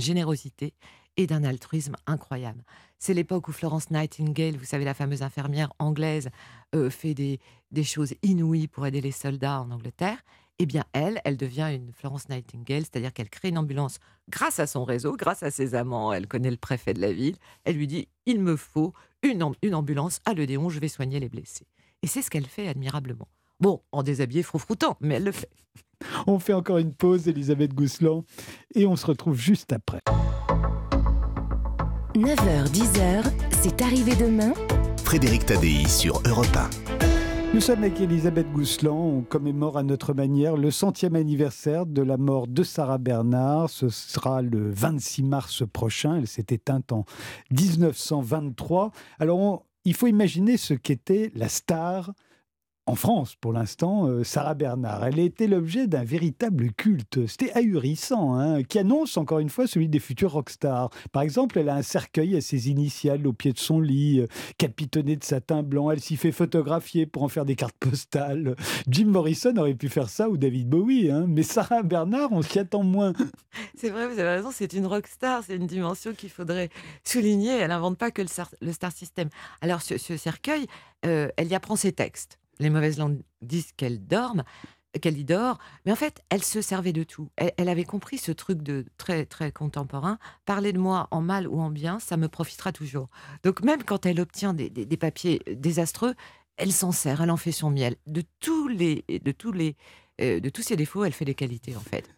générosité et d'un altruisme incroyable. C'est l'époque où Florence Nightingale, vous savez, la fameuse infirmière anglaise, euh, fait des, des choses inouïes pour aider les soldats en Angleterre. Eh bien, elle, elle devient une Florence Nightingale, c'est-à-dire qu'elle crée une ambulance grâce à son réseau, grâce à ses amants. Elle connaît le préfet de la ville. Elle lui dit Il me faut une, une ambulance à l'Odéon, je vais soigner les blessés. Et c'est ce qu'elle fait admirablement. Bon, en déshabillé froufroutant, mais elle le fait. On fait encore une pause, Elisabeth Gousselan, et on se retrouve juste après. 9h, 10h, c'est arrivé demain. Frédéric Tadei sur Europe 1. Nous sommes avec Elisabeth Gousselan. On commémore à notre manière le centième anniversaire de la mort de Sarah Bernard. Ce sera le 26 mars prochain. Elle s'est éteinte en 1923. Alors, il faut imaginer ce qu'était la star en France, pour l'instant, euh, Sarah Bernard. Elle a été l'objet d'un véritable culte. C'était ahurissant, hein, qui annonce encore une fois celui des futurs rockstars. Par exemple, elle a un cercueil à ses initiales au pied de son lit, euh, capitonné de satin blanc. Elle s'y fait photographier pour en faire des cartes postales. Jim Morrison aurait pu faire ça ou David Bowie, hein, mais Sarah Bernard, on s'y attend moins. C'est vrai, vous avez raison, c'est une rockstar, c'est une dimension qu'il faudrait souligner. Elle n'invente pas que le, star system. Alors, ce, cercueil, euh, elle y apprend ses textes les mauvaises langues disent qu'elle dorme, qu'elle y dort, mais en fait, elle se servait de tout. Elle, avait compris ce truc de très très contemporain. Parler de moi en mal ou en bien, ça me profitera toujours. Donc même quand elle obtient des, papiers désastreux, elle s'en sert, elle en fait son miel. De tous les, de tous les, euh, de tous ses défauts, elle fait des qualités en fait.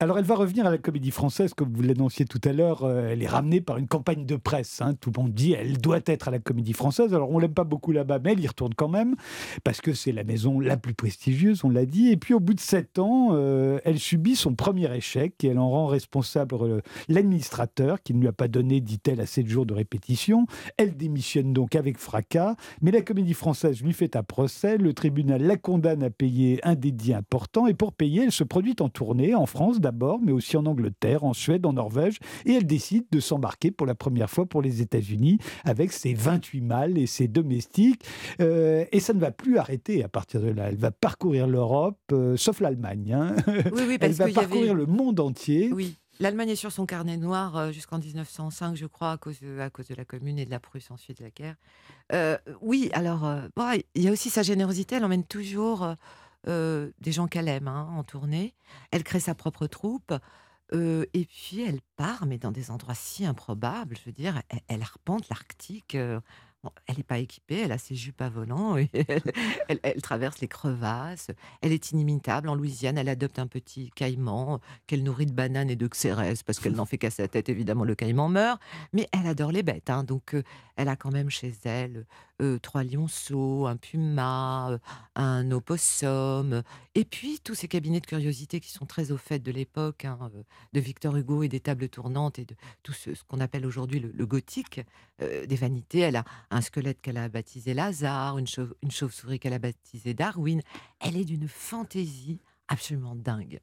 Alors, elle va revenir à la comédie française, comme vous l'annonciez tout à l'heure. Euh, elle est ramenée par une campagne de presse. Hein. Tout le monde dit elle doit être à la comédie française. Alors, on l'aime pas beaucoup là-bas, mais elle y retourne quand même, parce que c'est la maison la plus prestigieuse, on l'a dit. Et puis, au bout de sept ans, euh, elle subit son premier échec et elle en rend responsable euh, l'administrateur, qui ne lui a pas donné, dit-elle, assez de jours de répétition. Elle démissionne donc avec fracas, mais la comédie française lui fait un procès. Le tribunal la condamne à payer un dédit important. Et pour payer, elle se produit en tournée, en France d'abord, mais aussi en Angleterre, en Suède, en Norvège, et elle décide de s'embarquer pour la première fois pour les États-Unis avec ses 28 mâles et ses domestiques. Euh, et ça ne va plus arrêter à partir de là. Elle va parcourir l'Europe, euh, sauf l'Allemagne. Hein. Oui, oui, elle va parcourir le monde entier. Oui. L'Allemagne est sur son carnet noir euh, jusqu'en 1905, je crois, à cause, de, à cause de la Commune et de la Prusse ensuite de la guerre. oui, alors, il y a aussi sa générosité. Elle emmène toujours euh, des gens qu'elle aime hein, en tournée. Elle crée sa propre troupe. Euh, et puis elle part, mais dans des endroits si improbables. Je veux dire, elle, arpente l'Arctique. Euh, elle n'est pas équipée, elle a ses jupes à volant, elle, traverse les crevasses, elle est inimitable. En Louisiane, elle adopte un petit caïman qu'elle nourrit de bananes et de xérès, parce qu'elle n'en fait qu'à sa tête, évidemment, le caïman meurt. Mais elle adore les bêtes, hein. donc euh, elle a quand même chez elle euh, trois lionceaux, un puma, euh, un opossum, et puis tous ces cabinets de curiosité qui sont très au fait de l'époque, hein, de Victor Hugo et des tables tournantes et de tout ce, qu'on appelle aujourd'hui le, gothique, des vanités. Elle a squelette qu'elle a baptisé Lazare, une, une chauve-souris qu'elle a baptisée Darwin. Elle est d'une fantaisie absolument dingue.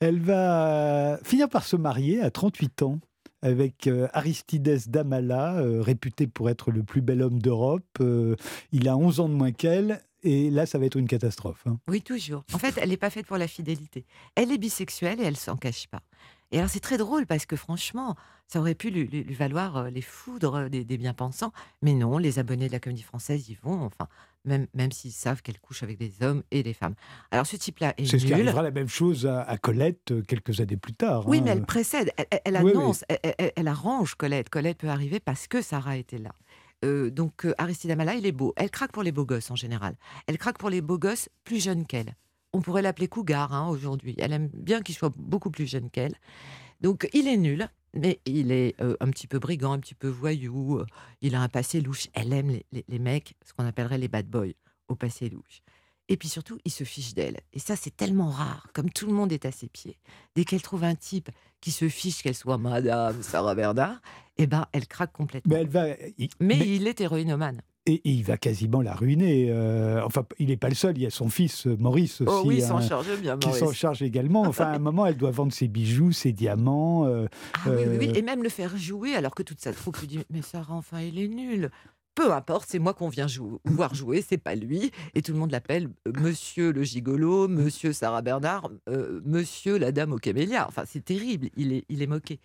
Elle va finir par se marier à 38 ans avec euh, Aristides Damala, euh, réputé pour être le plus bel homme d'Europe. Euh, il a 11 ans de moins qu'elle. Et là, ça va être une catastrophe. Hein. Oui, toujours. En fait, elle n'est pas faite pour la fidélité. Elle est bisexuelle et elle s'en cache pas. Et alors, c'est très drôle parce que franchement, ça aurait pu lui, valoir les foudres des, bien-pensants. Mais non, les abonnés de la comédie française y vont. Enfin, même, même s'ils savent qu'elle couche avec des hommes et des femmes. Alors ce type-là est, C'est ce qui arrivera la même chose à, à Colette quelques années plus tard. Oui, hein. mais elle précède, elle, elle- elle Oui, oui. annonce, Elle, elle- elle arrange Colette. Colette peut arriver parce que Sarah était là. Euh, donc euh, Aristide Amala, il est beau. Elle craque pour les beaux gosses en général. Elle craque pour les beaux gosses plus jeunes qu'elle. On pourrait l'appeler cougar hein, aujourd'hui. Elle aime bien qu'il soit beaucoup plus jeune qu'elle. Donc il est nul, mais il est euh, un petit peu brigand, un petit peu voyou. euh, il a un passé louche. Elle aime les, les- les mecs, ce qu'on appellerait les bad boys, au passé louche. Et puis surtout, il se fiche d'elle. Et ça, c'est tellement rare. Comme tout le monde est à ses pieds, dès qu'elle trouve un type qui se fiche qu'elle soit Madame Sarah Bernard, eh ben, elle craque complètement. Mais elle va. il- Mais, mais- il est héroïnomane. Et, et il va quasiment la ruiner. euh, enfin, il n'est pas le seul. Il y a son fils euh, Maurice aussi. oh oui, il s'en hein, charge bien, qui Maurice. s'en charge également. Enfin, à un moment, elle doit vendre ses bijoux, ses diamants. euh, Ah oui, oui, oui, et même le faire jouer alors que toute sa troupe lui dit Mais Sarah, enfin, il est nul. Peu importe, c'est moi qu'on vient jou- voir jouer, c'est pas lui. Et tout le monde l'appelle Monsieur le gigolo, Monsieur Sarah Bernard, euh, Monsieur la dame au camélia. Enfin, c'est terrible, il est, il est moqué.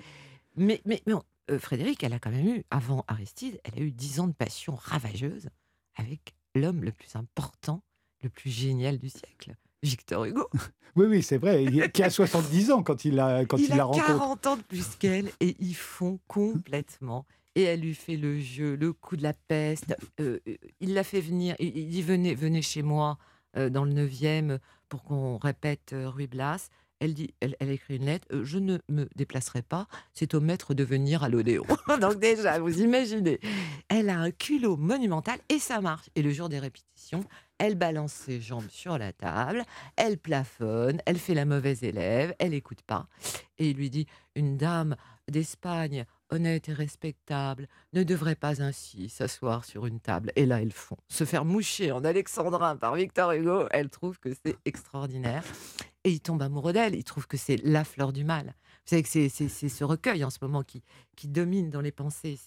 Mais, mais, mais on- euh, Frédéric, elle a quand même eu, avant Aristide, elle a eu dix ans de passion ravageuse avec l'homme le plus important, le plus génial du siècle, Victor Hugo. Oui, oui, c'est vrai. il- Qui a 70 ans quand il la, quand il, il la a rencontre. 40 ans de plus qu'elle et ils font complètement. Et elle lui fait le jeu, le coup de la peste. Euh, euh, il l'a fait venir, il il dit venez, venez chez moi euh, dans le 9e pour qu'on répète euh, Ruy Blas. Elle dit, elle, elle écrit une lettre. euh, je ne me déplacerai pas. C'est au maître de venir à l'Odéon. Donc déjà, vous imaginez, elle a un culot monumental et ça marche. Et le jour des répétitions, elle balance ses jambes sur la table, elle plafonne, elle fait la mauvaise élève, elle écoute pas. Et il lui dit Une dame d'Espagne, honnête et respectable, ne devrait pas ainsi s'asseoir sur une table. Et là, elles font. Se faire moucher en alexandrin par Victor Hugo, elle trouve que c'est extraordinaire. Et il tombe amoureux d'elle, il trouve que c'est la fleur du mal. Vous savez que c'est- ce recueil en ce moment qui, domine dans les pensées.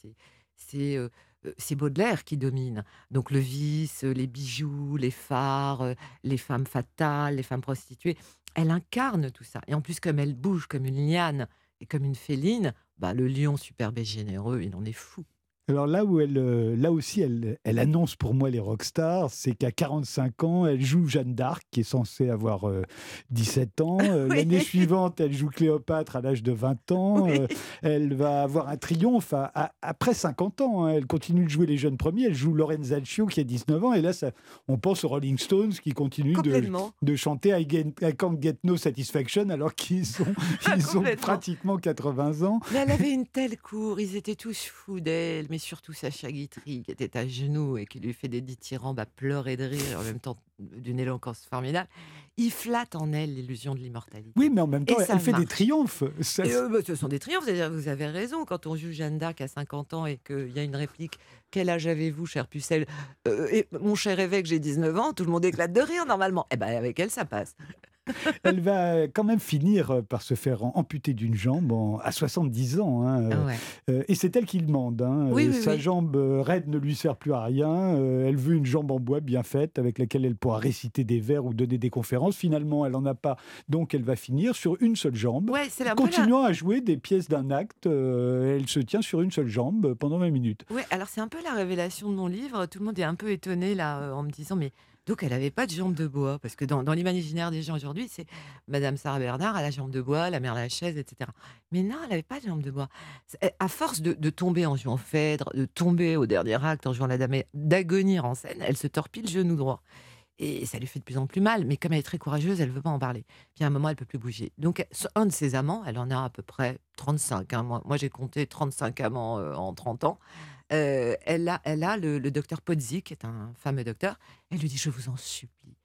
Euh, euh, c'est Baudelaire qui domine. Donc le vice, euh, les bijoux, les phares, les femmes fatales, les femmes prostituées. Elle incarne tout ça. Et en plus, comme elle bouge comme une liane et comme une féline, bah, le lion superbe et généreux, il en est fou. Alors là où elle, euh, là aussi, elle, elle annonce pour moi les rockstars, c'est qu'à 45 ans, elle joue Jeanne d'Arc, qui est censée avoir euh, 17 ans. Euh, Oui. L'année suivante, elle joue Cléopâtre à l'âge de 20 ans. Oui. Euh, elle va avoir un triomphe à- à- après 50 ans. hein. Elle continue de jouer les jeunes premiers. Elle joue Lorenzaccio, qui a 19 ans. Et là, ça, on pense aux Rolling Stones, qui continuent de, chanter I, get- I Can't Get No Satisfaction, alors qu'ils sont, ils ont pratiquement 80 ans. Mais elle avait une telle cour, ils étaient tous fous d'elle, mais surtout Sacha Guitry, qui était à genoux et qui lui fait des dithyrambes à pleurer de rire, en même temps d'une éloquence formidable. Il flatte en elle l'illusion de l'immortalité. Oui, mais en même temps, Et elle fait des triomphes. Ça, Et, euh, bah, ce sont des triomphes, c'est-à-dire vous avez raison, quand on joue Jeanne d'Arc à 50 ans et qu'il y a une réplique « Quel âge avez-vous, cher Pucelle? Euh, et Mon cher évêque, j'ai 19 ans », tout le monde éclate de rire normalement. Eh ben avec elle, ça passe. Elle va quand même finir euh, par se faire amputer d'une jambe en- à 70 ans. hein. Ah ouais. Euh, et c'est elle qui demande. hein. Oui, Euh, oui, Sa oui. jambe euh, raide ne lui sert plus à rien. Euh, elle veut une jambe en bois bien faite avec laquelle elle pourra réciter des vers ou donner des conférences. Finalement, elle n'en a pas. Donc, elle va finir sur une seule jambe. Ouais, la- Continuant à jouer des pièces d'un acte, euh, elle se tient sur une seule jambe pendant 20 minutes. Ouais, alors c'est un peu la révélation de mon livre. Tout le monde est un peu étonné là euh, en me disant mais donc elle n'avait pas de jambe de bois parce que dans, l'imaginaire des gens aujourd'hui c'est Madame Sarah Bernard a la jambe de bois, la mère Lachaise, etc. Mais non, elle n'avait pas de jambe de bois. À force de, tomber en jouant Phèdre, de tomber au dernier acte en jouant la dame, d'agonir en scène, elle se torpille le genou droit. Et ça lui fait de plus en plus mal, mais comme elle est très courageuse, elle veut pas en parler. Puis à un moment, elle peut plus bouger. Donc, un de ses amants, elle en a à peu près 35. hein. Moi, moi j'ai compté 35 amants euh, en 30 ans. Euh, elle a, elle a le, docteur Podzi, qui est un fameux docteur. Elle lui dit Je vous en supplie.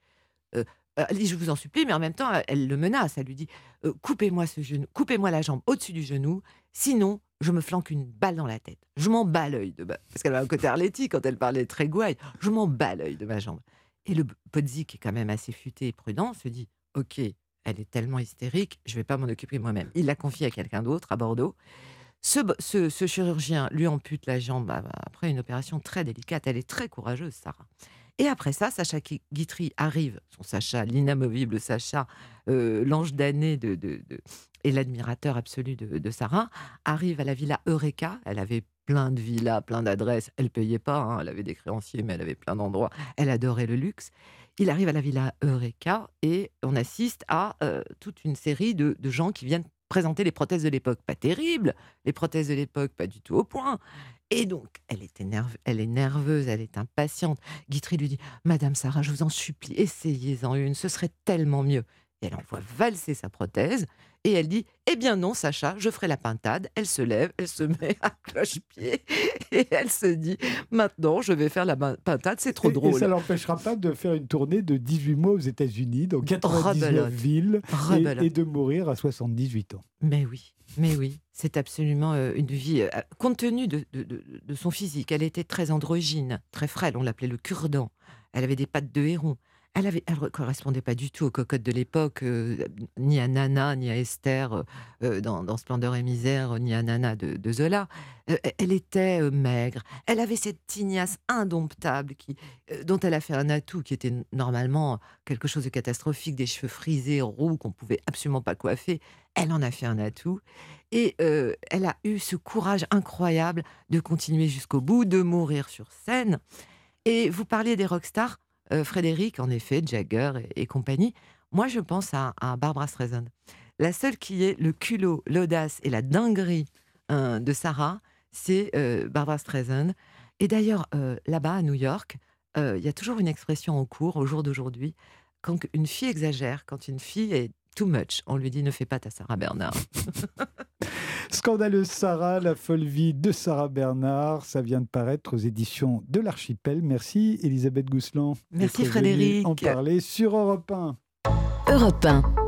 Euh, elle dit Je vous en supplie, mais en même temps, elle, le menace. Elle lui dit euh, Coupez-moi ce genou, coupez-moi la jambe au-dessus du genou, sinon je me flanque une balle dans la tête. Je m'en bats l'œil de ma... Parce qu'elle a un côté Arletty quand elle parlait très gouaille. Je m'en bats l'œil de ma jambe. Et le Podzi, qui est quand même assez futé et prudent, se dit Ok, elle est tellement hystérique, je vais pas m'en occuper moi-même. Il la confie à quelqu'un d'autre à Bordeaux. Ce, chirurgien lui ampute la jambe après une opération très délicate. Elle est très courageuse, Sarah. Et après ça, Sacha Guitry arrive, son Sacha, l'inamovible Sacha, euh, l'ange d'année et l'admirateur absolu de, Sarah, arrive à la villa Eureka. Elle avait plein de villas, plein d'adresses. Elle payait pas, hein, elle avait des créanciers, mais elle avait plein d'endroits. Elle adorait le luxe. Il arrive à la villa Eureka et on assiste à euh, toute une série de gens qui viennent présenter les prothèses de l'époque. Pas terribles, les prothèses de l'époque, pas du tout au point. Et donc, elle, est elle est nerveuse, elle est impatiente. Guitry lui dit Madame Sarah, je vous en supplie, essayez-en une, ce serait tellement mieux. Et elle envoie valser sa prothèse et elle dit Eh bien non, Sacha, je ferai la pintade. Elle se lève, elle se met à cloche-pied et elle se dit Maintenant, je vais faire la pintade, c'est trop drôle. Et ça l'empêchera pas de faire une tournée de 18 mois aux États-Unis, dans 99 villes, et, de mourir à 78 ans. Mais oui, mais oui, c'est absolument euh, une vie. Euh, compte tenu de, de, son physique, elle était très androgyne, très frêle, on l'appelait le cure-dent. Elle avait des pattes de héron. Elle ne correspondait pas du tout aux cocottes de l'époque, euh, ni à Nana, ni à Esther euh, euh, dans, Splendeur et misère, ni à Nana de, Zola. elle était maigre. Elle avait cette tignasse indomptable dont elle a fait un atout qui était normalement quelque chose de catastrophique, des cheveux frisés, roux, qu'on pouvait absolument pas coiffer. Elle en a fait un atout. Et elle a eu ce courage incroyable de continuer jusqu'au bout, de mourir sur scène. Et vous parliez des rockstars. Euh, Frédéric, en effet, Jagger et, compagnie. Moi, je pense à, Barbara Streisand. La seule qui ait le culot, l'audace et la dinguerie hein, de Sarah, c'est euh, Barbara Streisand. Et d'ailleurs, euh, là-bas, à New York, il y a toujours une expression en cours, au jour d'aujourd'hui, quand une fille exagère, quand une fille est too much, on lui dit ne fais pas ta Sarah Bernard. Scandaleuse Sarah, la folle vie de Sarah Bernard, ça vient de paraître aux éditions de l'Archipel. Merci Elisabeth Gousseland. Merci Frédéric. En parler sur Europe 1. Europe 1.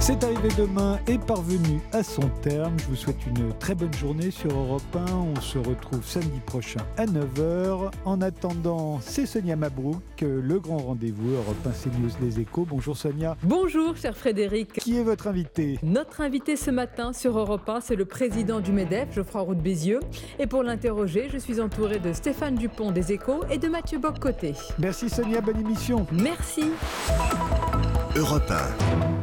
C'est arrivé demain et parvenu à son terme. Je vous souhaite une très bonne journée sur Europe 1. On se retrouve samedi prochain à 9h. En attendant, c'est Sonia Mabrouk, le grand rendez-vous Europe 1 CNews Les Échos. Bonjour Sonia. Bonjour cher Frédéric. Qui est votre invité? Notre invité ce matin sur Europe 1, c'est le président du MEDEF, Geoffroy Roux Bézieux. Et pour l'interroger, je suis entouré de Stéphane Dupont des Échos et de Mathieu Bock-Côté. Merci Sonia, bonne émission. Merci. Europe 1.